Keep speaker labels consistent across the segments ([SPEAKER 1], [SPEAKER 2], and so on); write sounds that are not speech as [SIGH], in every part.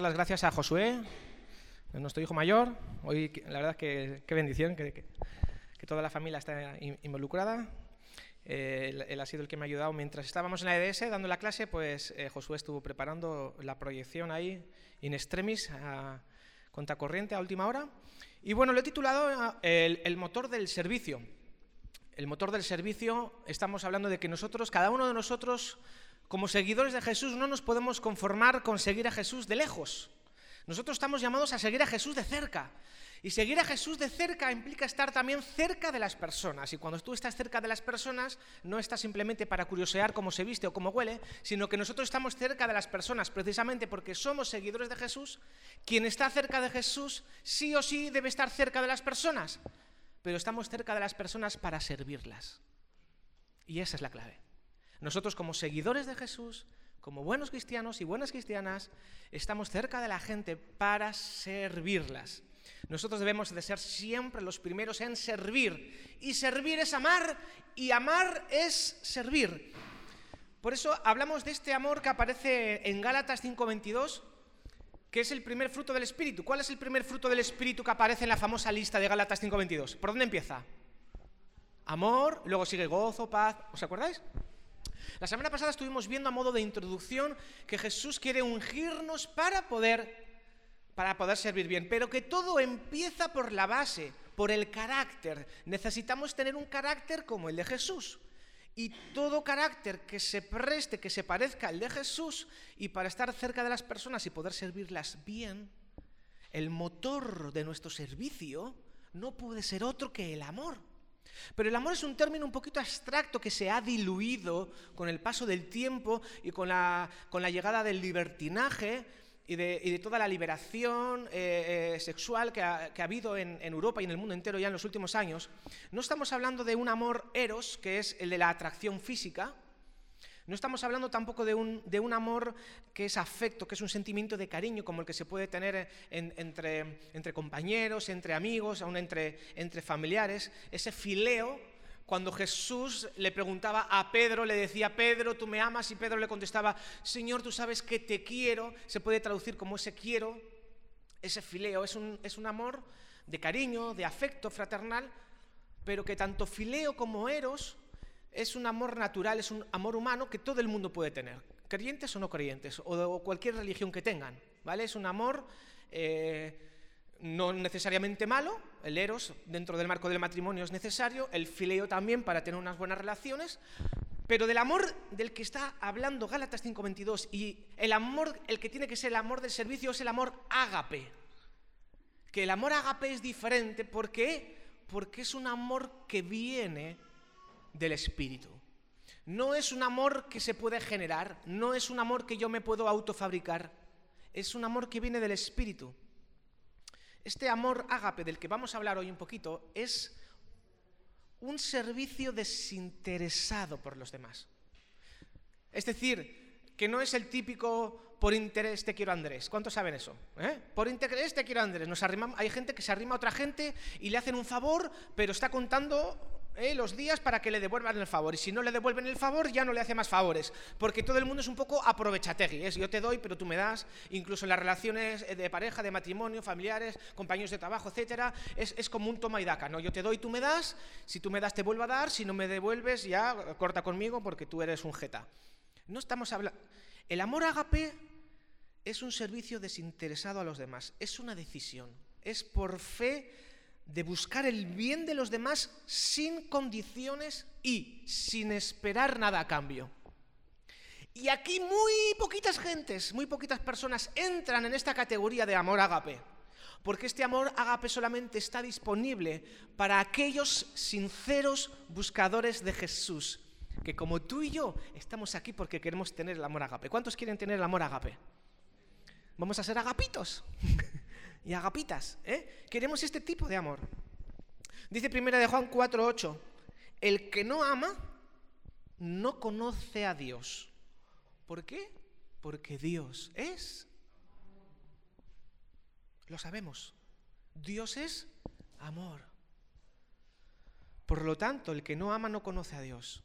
[SPEAKER 1] las gracias a Josué, nuestro hijo mayor. Hoy, la verdad, que qué bendición que, que, toda la familia está involucrada. Eh, él, ha sido el que me ha ayudado. Mientras estábamos en la EDS dando la clase, pues eh, Josué estuvo preparando la proyección ahí, in extremis, a contracorriente a última hora. Y bueno, lo he titulado eh, el motor del servicio. El motor del servicio, estamos hablando de que nosotros, cada uno de nosotros, como seguidores de Jesús no nos podemos conformar con seguir a Jesús de lejos. Nosotros estamos llamados a seguir a Jesús de cerca. Y seguir a Jesús de cerca implica estar también cerca de las personas. Y cuando tú estás cerca de las personas, no estás simplemente para curiosear cómo se viste o cómo huele, sino que nosotros estamos cerca de las personas precisamente porque somos seguidores de Jesús. Quien está cerca de Jesús sí o sí debe estar cerca de las personas. Pero estamos cerca de las personas para servirlas. Y esa es la clave. Nosotros como seguidores de Jesús, como buenos cristianos y buenas cristianas, estamos cerca de la gente para servirlas. Nosotros debemos de ser siempre los primeros en servir. Y servir es amar y amar es servir. Por eso hablamos de este amor que aparece en Gálatas 5:22, que es el primer fruto del Espíritu. ¿Cuál es el primer fruto del Espíritu que aparece en la famosa lista de Gálatas 5:22? ¿Por dónde empieza? Amor, luego sigue gozo, paz. ¿Os acordáis? La semana pasada estuvimos viendo a modo de introducción que Jesús quiere ungirnos para poder para poder servir bien, pero que todo empieza por la base, por el carácter. Necesitamos tener un carácter como el de Jesús. Y todo carácter que se preste, que se parezca al de Jesús, y para estar cerca de las personas y poder servirlas bien, el motor de nuestro servicio no puede ser otro que el amor. Pero el amor es un término un poquito abstracto que se ha diluido con el paso del tiempo y con la, llegada del libertinaje y de, toda la liberación eh, eh, sexual que ha, habido en, en, Europa y en el mundo entero ya en los últimos años. No estamos hablando de un amor eros, que es el de la atracción física, no estamos hablando tampoco de un, de un, amor que es afecto, que es un sentimiento de cariño como el que se puede tener entre, entre, compañeros, entre amigos, aún entre, entre familiares. Ese fileo, cuando Jesús le preguntaba a Pedro, le decía, Pedro, tú me amas, y Pedro le contestaba, Señor, tú sabes que te quiero, se puede traducir como ese quiero, ese fileo, es un, es un amor de cariño, de afecto fraternal, pero que tanto fileo como eros es un amor natural, es un amor humano que todo el mundo puede tener, creyentes o no creyentes, o, cualquier religión que tengan, ¿vale? Es un amor eh, no necesariamente malo, el eros dentro del marco del matrimonio es necesario, el fileo también para tener unas buenas relaciones, pero del amor del que está hablando Gálatas 5:22 y el amor, el que tiene que ser el amor del servicio es el amor ágape. Que el amor ágape es diferente, ¿por qué? Porque es un amor que viene del Espíritu. No es un amor que se puede generar, no es un amor que yo me puedo autofabricar, es un amor que viene del Espíritu. Este amor ágape del que vamos a hablar hoy un poquito es un servicio desinteresado por los demás. Es decir, que no es el típico por interés te quiero Andrés. ¿Cuántos saben eso? ¿Eh? Por interés te quiero Andrés. Hay gente que se arrima a otra gente y le hacen un favor, pero está contando ¿eh? los días para que le devuelvan el favor. Y si no le devuelven el favor, ya no le hace más favores. Porque todo el mundo es un poco aprovechategui. Es yo te doy, pero tú me das. Incluso en las relaciones de pareja, de matrimonio, familiares, compañeros de trabajo, etcétera, es, como un toma y daca. ¿no? Yo te doy, tú me das. Si tú me das, te vuelvo a dar. Si no me devuelves, ya corta conmigo porque tú eres un jeta. No estamos hablando. El amor ágape es un servicio desinteresado a los demás. Es una decisión. Es por fe de buscar el bien de los demás sin condiciones y sin esperar nada a cambio. Y aquí muy poquitas gentes, muy poquitas personas entran en esta categoría de amor ágape, porque este amor ágape solamente está disponible para aquellos sinceros buscadores de Jesús, que como tú y yo estamos aquí porque queremos tener el amor ágape. ¿Cuántos quieren tener el amor ágape? Vamos a ser agapitos. [LAUGHS] y agapitas. ¿eh? Queremos este tipo de amor. Dice primera de Juan 4:8, el que no ama no conoce a Dios. ¿Por qué? Porque Dios es. Lo sabemos. Dios es amor. Por lo tanto, el que no ama no conoce a Dios.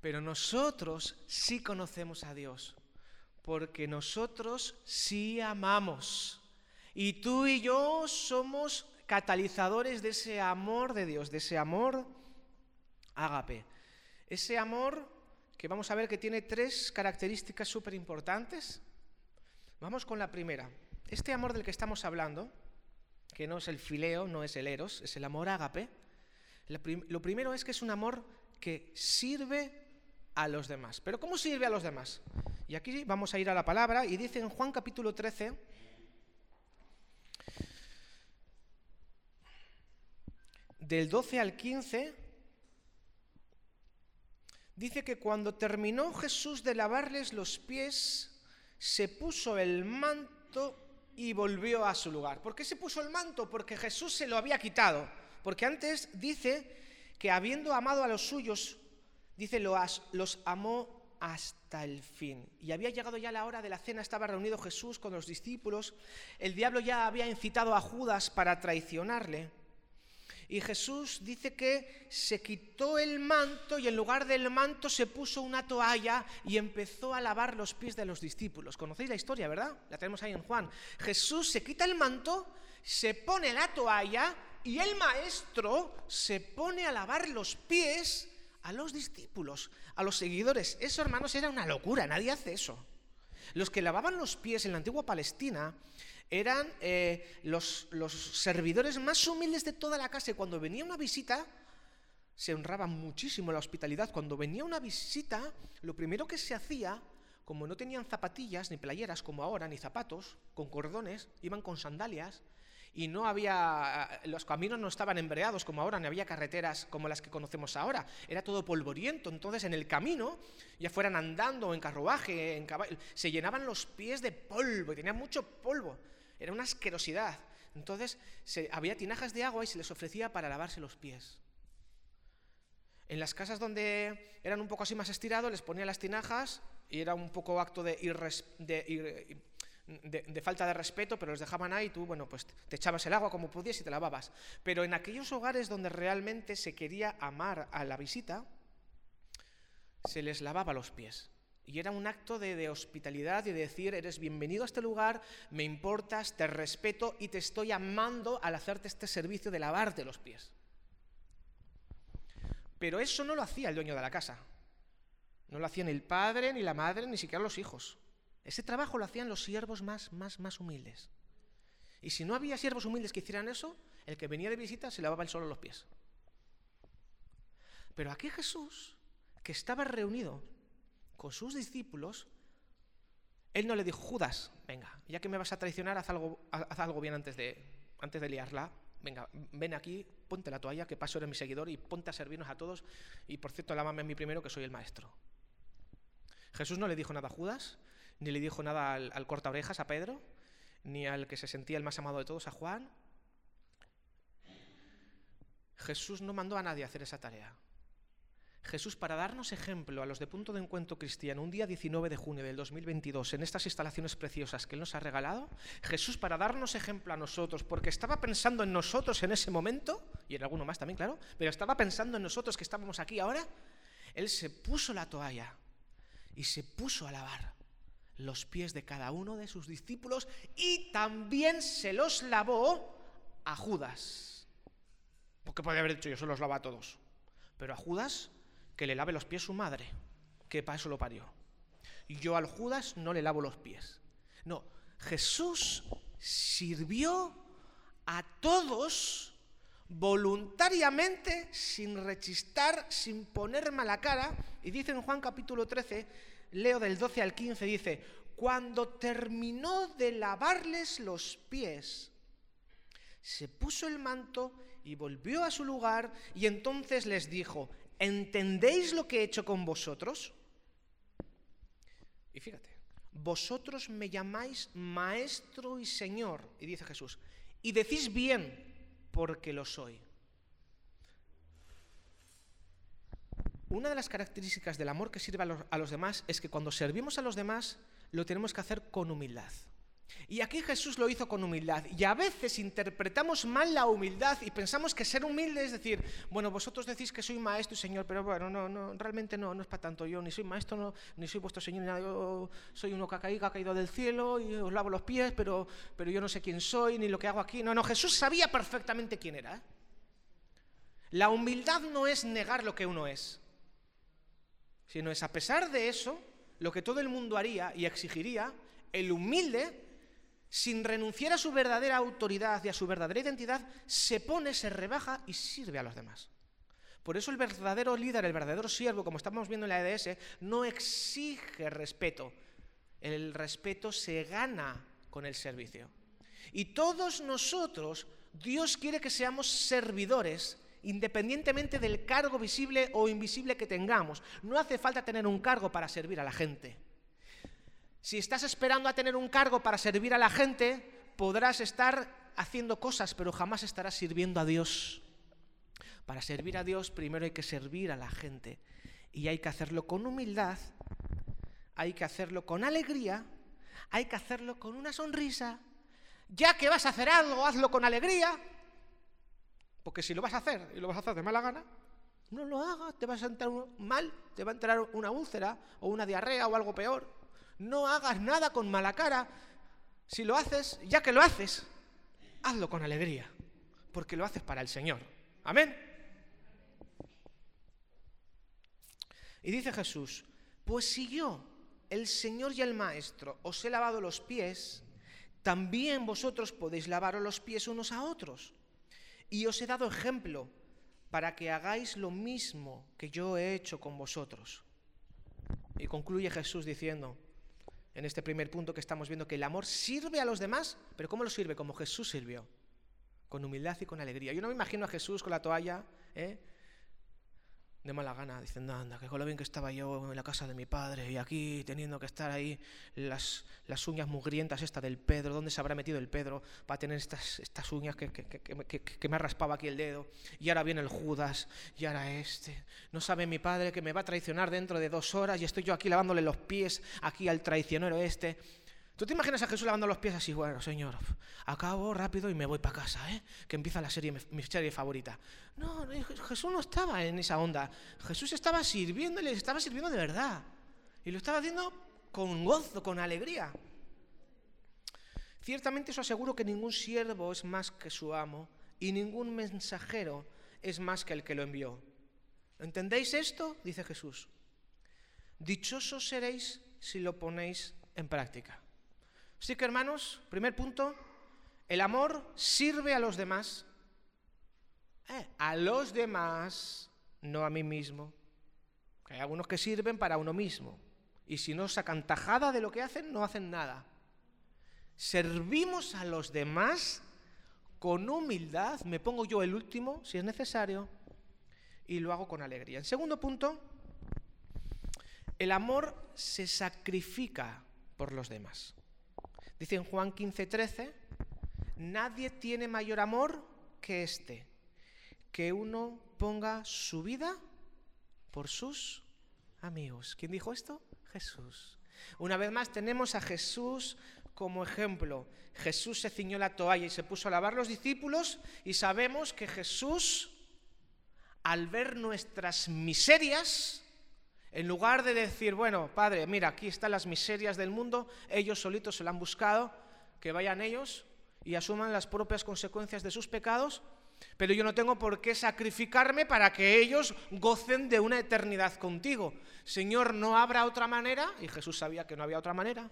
[SPEAKER 1] Pero nosotros sí conocemos a Dios porque nosotros sí amamos. Y tú y yo somos catalizadores de ese amor de Dios, de ese amor ágape. Ese amor que vamos a ver que tiene tres características súper importantes. Vamos con la primera. Este amor del que estamos hablando, que no es el fileo, no es el eros, es el amor ágape, lo primero es que es un amor que sirve a los demás. Pero ¿cómo sirve a los demás? Y aquí vamos a ir a la palabra y dice en Juan capítulo 13, del 12 al 15, dice que cuando terminó Jesús de lavarles los pies, se puso el manto y volvió a su lugar. ¿Por qué se puso el manto? Porque Jesús se lo había quitado. Porque antes dice que habiendo amado a los suyos, dice, los, los amó hasta el fin. Y había llegado ya la hora de la cena, estaba reunido Jesús con los discípulos, el diablo ya había incitado a Judas para traicionarle. Y Jesús dice que se quitó el manto y en lugar del manto se puso una toalla y empezó a lavar los pies de los discípulos. ¿Conocéis la historia, verdad? La tenemos ahí en Juan. Jesús se quita el manto, se pone la toalla y el maestro se pone a lavar los pies a los discípulos, a los seguidores. Eso, hermanos, era una locura, nadie hace eso. Los que lavaban los pies en la antigua Palestina eran eh, los, los servidores más humildes de toda la casa y cuando venía una visita se honraba muchísimo la hospitalidad. Cuando venía una visita, lo primero que se hacía, como no tenían zapatillas ni playeras como ahora, ni zapatos, con cordones, iban con sandalias, y no había, los caminos no estaban embreados como ahora, ni había carreteras como las que conocemos ahora, era todo polvoriento, entonces en el camino, ya fueran andando en carruaje, en caballo, se llenaban los pies de polvo y tenían mucho polvo, era una asquerosidad. Entonces se, había tinajas de agua y se les ofrecía para lavarse los pies. En las casas donde eran un poco así más estirados, les ponían las tinajas y era un poco acto de, de de, falta de respeto, pero los dejaban ahí y tú, bueno, pues te echabas el agua como podías y te lavabas. Pero en aquellos hogares donde realmente se quería amar a la visita, se les lavaba los pies. Y era un acto de, de, hospitalidad y de decir, eres bienvenido a este lugar, me importas, te respeto y te estoy amando al hacerte este servicio de lavarte los pies. Pero eso no lo hacía el dueño de la casa. No lo hacía ni el padre, ni la madre, ni siquiera los hijos. Ese trabajo lo hacían los siervos más, más, más humildes. Y si no había siervos humildes que hicieran eso, el que venía de visita se lavaba el solo los pies. Pero aquí Jesús, que estaba reunido con sus discípulos, él no le dijo, Judas, venga, ya que me vas a traicionar, haz algo, haz algo bien antes de, antes de liarla. Venga, ven aquí, ponte la toalla, que paso eres mi seguidor y ponte a servirnos a todos. Y por cierto, lávame a mí primero, que soy el maestro. Jesús no le dijo nada a Judas, ni le dijo nada al, corta orejas, a Pedro, ni al que se sentía el más amado de todos, a Juan. Jesús no mandó a nadie a hacer esa tarea. Jesús, para darnos ejemplo a los de Punto de Encuentro Cristiano, un día 19 de junio del 2022, en estas instalaciones preciosas que Él nos ha regalado, Jesús, para darnos ejemplo a nosotros, porque estaba pensando en nosotros en ese momento, y en alguno más también, claro, pero estaba pensando en nosotros que estábamos aquí ahora, Él se puso la toalla y se puso a lavar los pies de cada uno de sus discípulos y también se los lavó a Judas. Porque podría haber dicho yo se los lavo a todos. Pero a Judas que le lave los pies su madre, que para eso lo parió. Yo al Judas no le lavo los pies. No, Jesús sirvió a todos voluntariamente, sin rechistar, sin poner mala cara. Y dice en Juan capítulo 13 leo del 12 al 15, dice, cuando terminó de lavarles los pies, se puso el manto y volvió a su lugar y entonces les dijo, ¿entendéis lo que he hecho con vosotros? Y fíjate, vosotros me llamáis maestro y señor, y dice Jesús, y decís bien porque lo soy. Una de las características del amor que sirve a los, demás es que cuando servimos a los demás lo tenemos que hacer con humildad. Y aquí Jesús lo hizo con humildad. Y a veces interpretamos mal la humildad y pensamos que ser humilde es decir, bueno, vosotros decís que soy maestro y señor, pero bueno, no, no, realmente no, no es para tanto. Yo ni soy maestro, ni soy vuestro señor, ni nada. Yo soy uno que ha caído, ha caído del cielo y os lavo los pies, pero, pero yo no sé quién soy ni lo que hago aquí. No, no, Jesús sabía perfectamente quién era. La humildad no es negar lo que uno es, sino es a pesar de eso, lo que todo el mundo haría y exigiría, el humilde sin renunciar a su verdadera autoridad y a su verdadera identidad, se pone, se rebaja y sirve a los demás. Por eso el verdadero líder, el verdadero siervo, como estamos viendo en la EDS, no exige respeto. El respeto se gana con el servicio. Y todos nosotros, Dios quiere que seamos servidores independientemente del cargo visible o invisible que tengamos. No hace falta tener un cargo para servir a la gente. Si estás esperando a tener un cargo para servir a la gente, podrás estar haciendo cosas, pero jamás estarás sirviendo a Dios. Para servir a Dios primero hay que servir a la gente. Y hay que hacerlo con humildad, hay que hacerlo con alegría, hay que hacerlo con una sonrisa. Ya que vas a hacer algo, hazlo con alegría. Porque si lo vas a hacer y lo vas a hacer de mala gana, no lo hagas, te vas a entrar mal, te va a entrar una úlcera o una diarrea o algo peor. No hagas nada con mala cara. Si lo haces, ya que lo haces, hazlo con alegría, porque lo haces para el Señor. Amén. Y dice Jesús, pues si yo, el Señor y el Maestro, os he lavado los pies, también vosotros podéis lavaros los pies unos a otros. Y os he dado ejemplo para que hagáis lo mismo que yo he hecho con vosotros. Y concluye Jesús diciendo, en este primer punto que estamos viendo que el amor sirve a los demás, pero ¿cómo lo sirve? Como Jesús sirvió, con humildad y con alegría. Yo no me imagino a Jesús con la toalla, ¿eh? De mala gana, diciendo, anda, que con lo bien que estaba yo en la casa de mi padre y aquí teniendo que estar ahí las, las uñas mugrientas esta del Pedro, ¿dónde se habrá metido el Pedro para tener estas, estas uñas que, que, que, que, me raspaba aquí el dedo? Y ahora viene el Judas, y ahora este. No sabe mi padre que me va a traicionar dentro de dos horas y estoy yo aquí lavándole los pies aquí al traicionero este. ¿Tú te imaginas a Jesús lavando los pies así? Bueno, Señor, acabo rápido y me voy para casa, ¿eh? que empieza la serie, mi serie favorita. No, Jesús no estaba en esa onda. Jesús estaba sirviendo y le estaba sirviendo de verdad. Y lo estaba haciendo con gozo, con alegría. Ciertamente eso aseguro que ningún siervo es más que su amo y ningún mensajero es más que el que lo envió. ¿Entendéis esto? Dice Jesús. Dichosos seréis si lo ponéis en práctica. Así que hermanos, primer punto, el amor sirve a los demás. Eh, a los demás, no a mí mismo. Hay algunos que sirven para uno mismo. Y si no sacan tajada de lo que hacen, no hacen nada. Servimos a los demás con humildad, me pongo yo el último si es necesario, y lo hago con alegría. En segundo punto, el amor se sacrifica por los demás. Dice en Juan 15:13, nadie tiene mayor amor que este, que uno ponga su vida por sus amigos. ¿Quién dijo esto? Jesús. Una vez más tenemos a Jesús como ejemplo. Jesús se ciñó la toalla y se puso a lavar los discípulos y sabemos que Jesús, al ver nuestras miserias, en lugar de decir, bueno, Padre, mira, aquí están las miserias del mundo, ellos solitos se lo han buscado, que vayan ellos y asuman las propias consecuencias de sus pecados, pero yo no tengo por qué sacrificarme para que ellos gocen de una eternidad contigo. Señor, ¿no habrá otra manera? Y Jesús sabía que no había otra manera.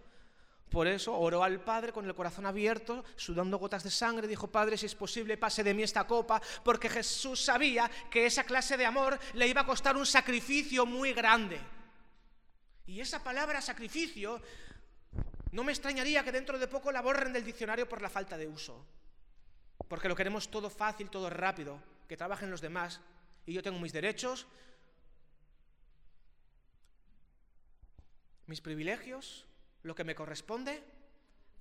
[SPEAKER 1] Por eso oró al Padre con el corazón abierto, sudando gotas de sangre, dijo, Padre, si es posible, pase de mí esta copa, porque Jesús sabía que esa clase de amor le iba a costar un sacrificio muy grande. Y esa palabra sacrificio, no me extrañaría que dentro de poco la borren del diccionario por la falta de uso, porque lo queremos todo fácil, todo rápido, que trabajen los demás, y yo tengo mis derechos, mis privilegios, lo que me corresponde,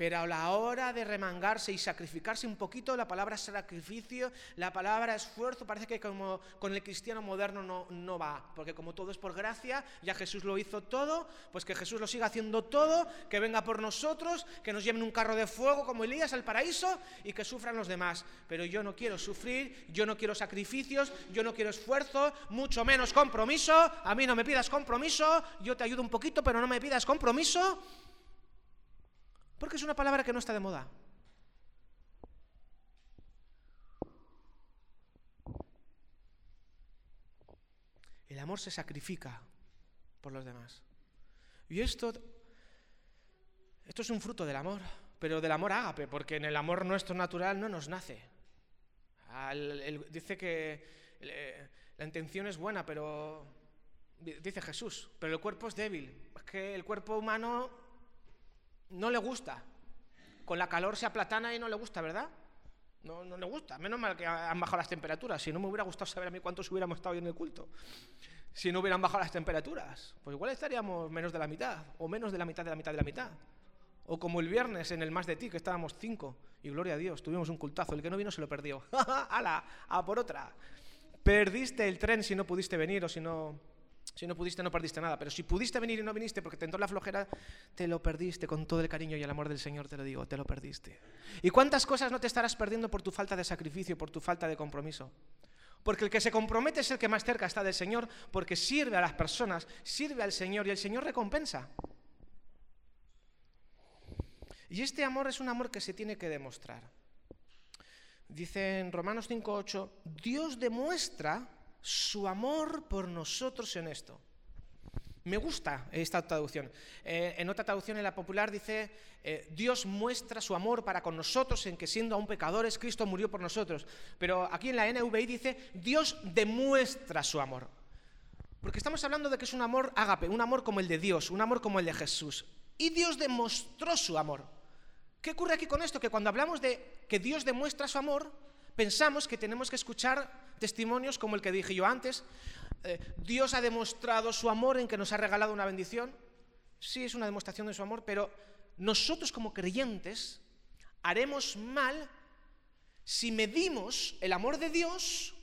[SPEAKER 1] pero a la hora de remangarse y sacrificarse un poquito, la palabra sacrificio, la palabra esfuerzo, parece que como con el cristiano moderno no, no va, porque como todo es por gracia, ya Jesús lo hizo todo, pues que Jesús lo siga haciendo todo, que venga por nosotros, que nos lleven un carro de fuego como Elías al paraíso y que sufran los demás. Pero yo no quiero sufrir, yo no quiero sacrificios, yo no quiero esfuerzo, mucho menos compromiso, a mí no me pidas compromiso, yo te ayudo un poquito, pero no me pidas compromiso. Porque es una palabra que no está de moda. El amor se sacrifica por los demás. Y esto, esto es un fruto del amor, pero del amor ágape, porque en el amor nuestro natural no nos nace. dice que la intención es buena, pero dice Jesús, pero el cuerpo es débil. Es que el cuerpo humano no le gusta. Con la calor se aplatana y no le gusta, ¿verdad? No, no le gusta. Menos mal que han bajado las temperaturas. Si no me hubiera gustado saber a mí cuántos hubiéramos estado hoy en el culto. Si no hubieran bajado las temperaturas. Pues igual estaríamos menos de la mitad. O menos de la mitad de la mitad de la mitad. O como el viernes en el Más de Ti, que estábamos cinco. Y gloria a Dios, tuvimos un cultazo. El que no vino se lo perdió. [LAUGHS] ¡Hala! A por otra. Perdiste el tren si no pudiste venir o si no si no pudiste, no perdiste nada. Pero si pudiste venir y no viniste porque te entró la flojera, te lo perdiste con todo el cariño y el amor del Señor, te lo digo, te lo perdiste. ¿Y cuántas cosas no te estarás perdiendo por tu falta de sacrificio, por tu falta de compromiso? Porque el que se compromete es el que más cerca está del Señor, porque sirve a las personas, sirve al Señor y el Señor recompensa. Y este amor es un amor que se tiene que demostrar. Dice en Romanos 5.8, Dios demuestra su amor por nosotros en esto. Me gusta esta traducción. Eh, en otra traducción, en la popular, dice, eh, Dios muestra su amor para con nosotros en que siendo aún pecadores, Cristo murió por nosotros. Pero aquí en la NVI dice, Dios demuestra su amor. Porque estamos hablando de que es un amor ágape, un amor como el de Dios, un amor como el de Jesús. Y Dios demostró su amor. ¿Qué ocurre aquí con esto? Que cuando hablamos de que Dios demuestra su amor, pensamos que tenemos que escuchar testimonios como el que dije yo antes. Eh, Dios ha demostrado su amor en que nos ha regalado una bendición. Sí, es una demostración de su amor, pero nosotros como creyentes haremos mal si medimos el amor de Dios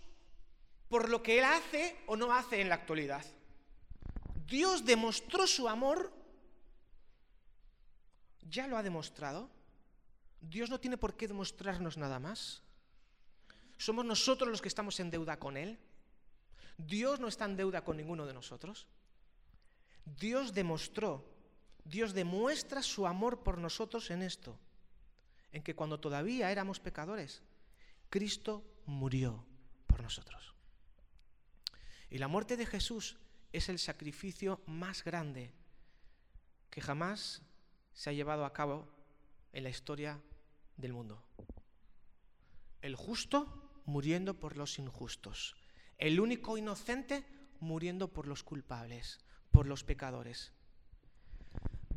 [SPEAKER 1] por lo que Él hace o no hace en la actualidad. Dios demostró su amor, ya lo ha demostrado. Dios no tiene por qué demostrarnos nada más. ¿Somos nosotros los que estamos en deuda con Él? Dios no está en deuda con ninguno de nosotros. Dios demostró, Dios demuestra su amor por nosotros en esto, en que cuando todavía éramos pecadores, Cristo murió por nosotros. Y la muerte de Jesús es el sacrificio más grande que jamás se ha llevado a cabo en la historia del mundo. El justo muriendo por los injustos. El único inocente muriendo por los culpables, por los pecadores.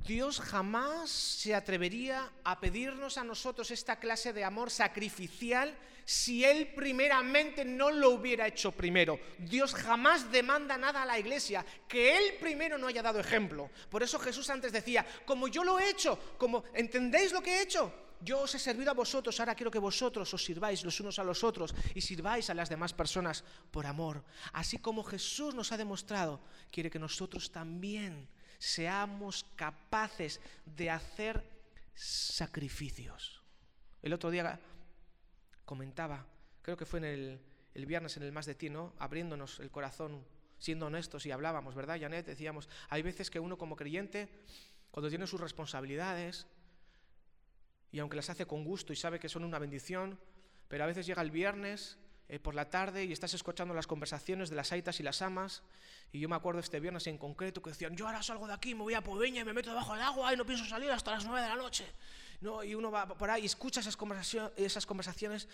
[SPEAKER 1] Dios jamás se atrevería a pedirnos a nosotros esta clase de amor sacrificial si Él primeramente no lo hubiera hecho primero. Dios jamás demanda nada a la iglesia que Él primero no haya dado ejemplo. Por eso Jesús antes decía, como yo lo he hecho, como entendéis lo que he hecho, yo os he servido a vosotros, ahora quiero que vosotros os sirváis los unos a los otros y sirváis a las demás personas por amor. Así como Jesús nos ha demostrado, quiere que nosotros también seamos capaces de hacer sacrificios. El otro día comentaba, creo que fue en el, viernes en el Más de Ti, ¿no? Abriéndonos el corazón, siendo honestos y hablábamos, ¿verdad, Janet? Decíamos, hay veces que uno como creyente, cuando tiene sus responsabilidades, y aunque las hace con gusto y sabe que son una bendición, pero a veces llega el viernes eh, por la tarde y estás escuchando las conversaciones de las aitas y las amas. Y yo me acuerdo este viernes en concreto que decían, yo ahora salgo de aquí, me voy a Poveña y me meto debajo del agua y no pienso salir hasta las nueve de la noche. ¿No? Y uno va por ahí y escucha esas, conversaciones, esas conversaciones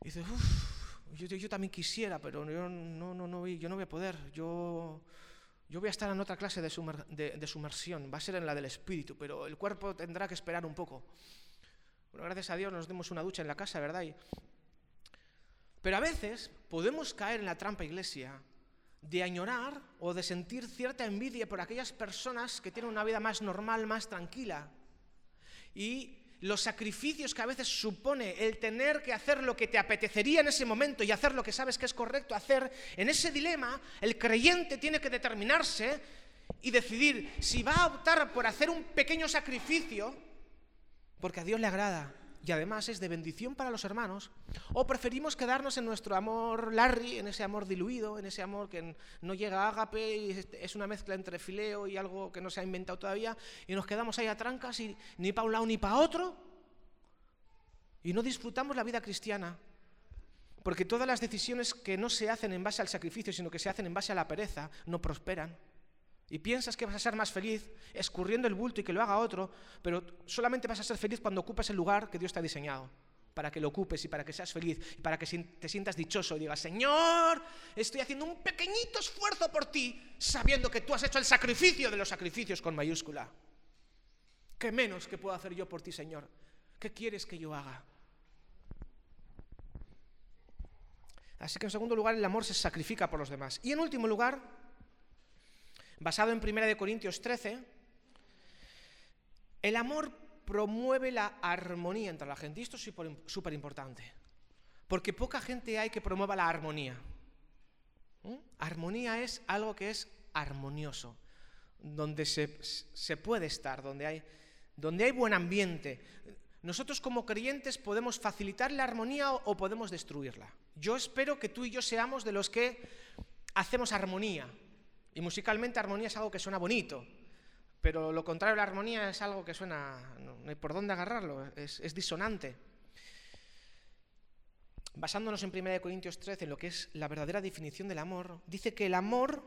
[SPEAKER 1] y dice, uff, yo, también quisiera, pero yo no, no, no, yo no voy a poder. Yo, yo voy a estar en otra clase de, de sumersión, va a ser en la del espíritu, pero el cuerpo tendrá que esperar un poco. Bueno, gracias a Dios nos demos una ducha en la casa, ¿verdad? Pero a veces podemos caer en la trampa iglesia de añorar o de sentir cierta envidia por aquellas personas que tienen una vida más normal, más tranquila. Y los sacrificios que a veces supone el tener que hacer lo que te apetecería en ese momento y hacer lo que sabes que es correcto hacer, en ese dilema el creyente tiene que determinarse y decidir si va a optar por hacer un pequeño sacrificio, porque a Dios le agrada y además es de bendición para los hermanos, o preferimos quedarnos en nuestro amor Larry, en ese amor diluido, en ese amor que no llega a ágape y es una mezcla entre fileo y algo que no se ha inventado todavía, y nos quedamos ahí a trancas y ni para un lado ni para otro, y no disfrutamos la vida cristiana. Porque todas las decisiones que no se hacen en base al sacrificio, sino que se hacen en base a la pereza, no prosperan. Y piensas que vas a ser más feliz escurriendo el bulto y que lo haga otro, pero solamente vas a ser feliz cuando ocupes el lugar que Dios te ha diseñado, para que lo ocupes y para que seas feliz y para que te sientas dichoso y digas, Señor, estoy haciendo un pequeñito esfuerzo por ti, sabiendo que tú has hecho el sacrificio de los sacrificios con mayúscula. ¿Qué menos que puedo hacer yo por ti, Señor? ¿Qué quieres que yo haga? Así que en segundo lugar, el amor se sacrifica por los demás. Y en último lugar, basado en 1 Corintios 13, el amor promueve la armonía entre la gente. Y esto es súper importante, porque poca gente hay que promueva la armonía. ¿Mm? Armonía es algo que es armonioso, donde se, puede estar, donde hay, donde hay buen ambiente. Nosotros como creyentes podemos facilitar la armonía o podemos destruirla. Yo espero que tú y yo seamos de los que hacemos armonía, y musicalmente armonía es algo que suena bonito, pero lo contrario a la armonía es algo que suena, no, hay por dónde agarrarlo, es, disonante. Basándonos en 1 Corintios 13, en lo que es la verdadera definición del amor, dice que el amor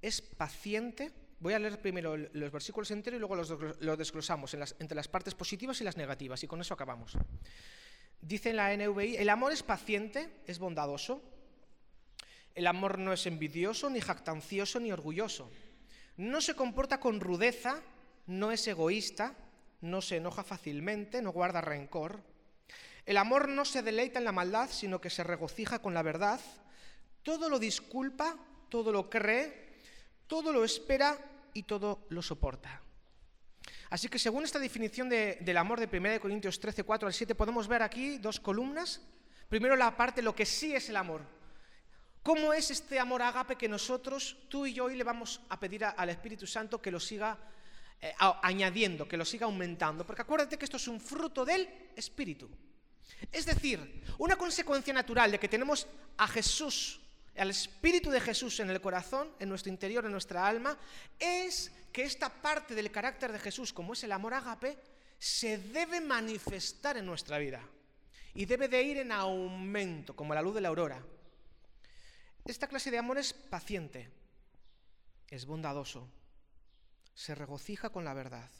[SPEAKER 1] es paciente. Voy a leer primero los versículos enteros y luego los, desglosamos entre las partes positivas y las negativas, y con eso acabamos. Dice en la NVI, el amor es paciente, es bondadoso, el amor no es envidioso, ni jactancioso, ni orgulloso. No se comporta con rudeza, no es egoísta, no se enoja fácilmente, no guarda rencor. El amor no se deleita en la maldad, sino que se regocija con la verdad. Todo lo disculpa, todo lo cree, todo lo espera y todo lo soporta. Así que según esta definición del amor de 1 Corintios 13, 4 al 7, podemos ver aquí dos columnas. Primero la parte, lo que sí es el amor, ¿Cómo es este amor agape que nosotros, tú y yo, hoy le vamos a pedir al Espíritu Santo que lo siga eh, añadiendo, que lo siga aumentando? Porque acuérdate que esto es un fruto del Espíritu. Es decir, una consecuencia natural de que tenemos a Jesús, al Espíritu de Jesús en el corazón, en nuestro interior, en nuestra alma, es que esta parte del carácter de Jesús, como es el amor agape, se debe manifestar en nuestra vida. Y debe de ir en aumento, como la luz de la aurora. Esta clase de amor es paciente, es bondadoso, se regocija con la verdad,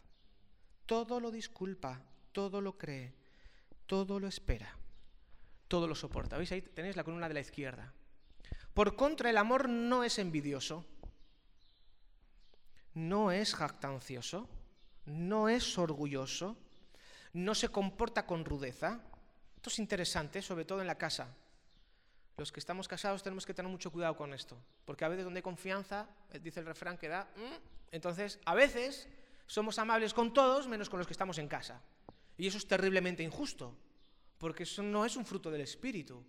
[SPEAKER 1] todo lo disculpa, todo lo cree, todo lo espera, todo lo soporta. ¿Veis ahí tenéis la columna de la izquierda? Por contra, el amor no es envidioso, no es jactancioso, no es orgulloso, no se comporta con rudeza. Esto es interesante, sobre todo en la casa. Los que estamos casados tenemos que tener mucho cuidado con esto, porque a veces donde hay confianza, eh, dice el refrán que da, mm", entonces a veces somos amables con todos menos con los que estamos en casa. Y eso es terriblemente injusto, porque eso no es un fruto del Espíritu.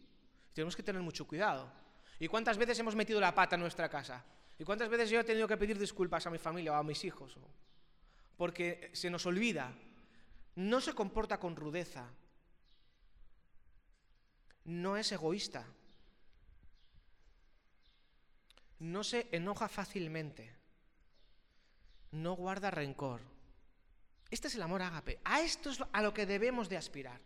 [SPEAKER 1] Tenemos que tener mucho cuidado. ¿Y cuántas veces hemos metido la pata en nuestra casa? ¿Y cuántas veces yo he tenido que pedir disculpas a mi familia o a mis hijos? Porque se nos olvida. No se comporta con rudeza. No es egoísta no se enoja fácilmente, no guarda rencor. Este es el amor ágape. A esto es a lo que debemos de aspirar.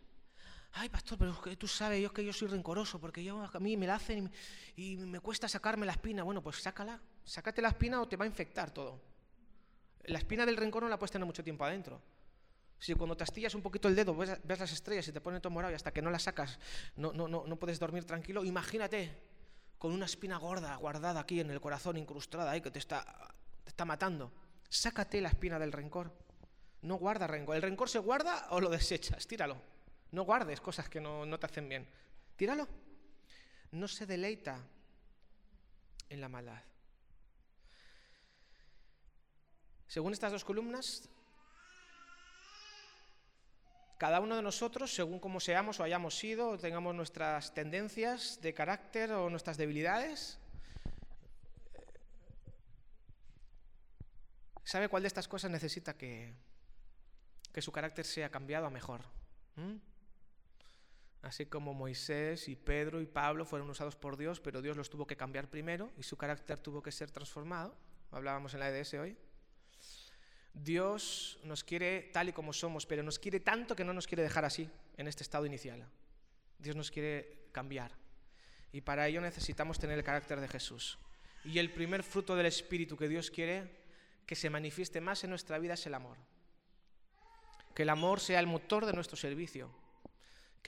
[SPEAKER 1] Ay, pastor, pero tú sabes yo que yo soy rencoroso porque yo, a mí me la hacen y, me cuesta sacarme la espina. Bueno, pues sácala, sácate la espina o te va a infectar todo. La espina del rencor no la puedes tener mucho tiempo adentro. Si cuando te astillas un poquito el dedo ves, las estrellas y te pone todo morado y hasta que no las sacas no, no, no, no puedes dormir tranquilo, imagínate con una espina gorda guardada aquí en el corazón, incrustada ahí, que te está, te está matando. Sácate la espina del rencor. No guarda rencor. ¿El rencor se guarda o lo desechas? Tíralo. No guardes cosas que no, no te hacen bien. Tíralo. No se deleita en la maldad. Según estas dos columnas, cada uno de nosotros, según como seamos o hayamos sido, o tengamos nuestras tendencias de carácter o nuestras debilidades, ¿sabe cuál de estas cosas necesita que, que su carácter sea cambiado a mejor? ¿Mm? Así como Moisés y Pedro y Pablo fueron usados por Dios, pero Dios los tuvo que cambiar primero y su carácter tuvo que ser transformado. Hablábamos en la EDS hoy. Dios nos quiere tal y como somos, pero nos quiere tanto que no nos quiere dejar así, en este estado inicial. Dios nos quiere cambiar. Y para ello necesitamos tener el carácter de Jesús. Y el primer fruto del Espíritu que Dios quiere que se manifieste más en nuestra vida es el amor. Que el amor sea el motor de nuestro servicio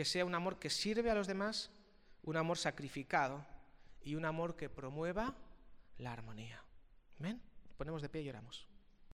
[SPEAKER 1] que sea un amor que sirve a los demás, un amor sacrificado y un amor que promueva la armonía. Amén. Ponemos de pie y lloramos.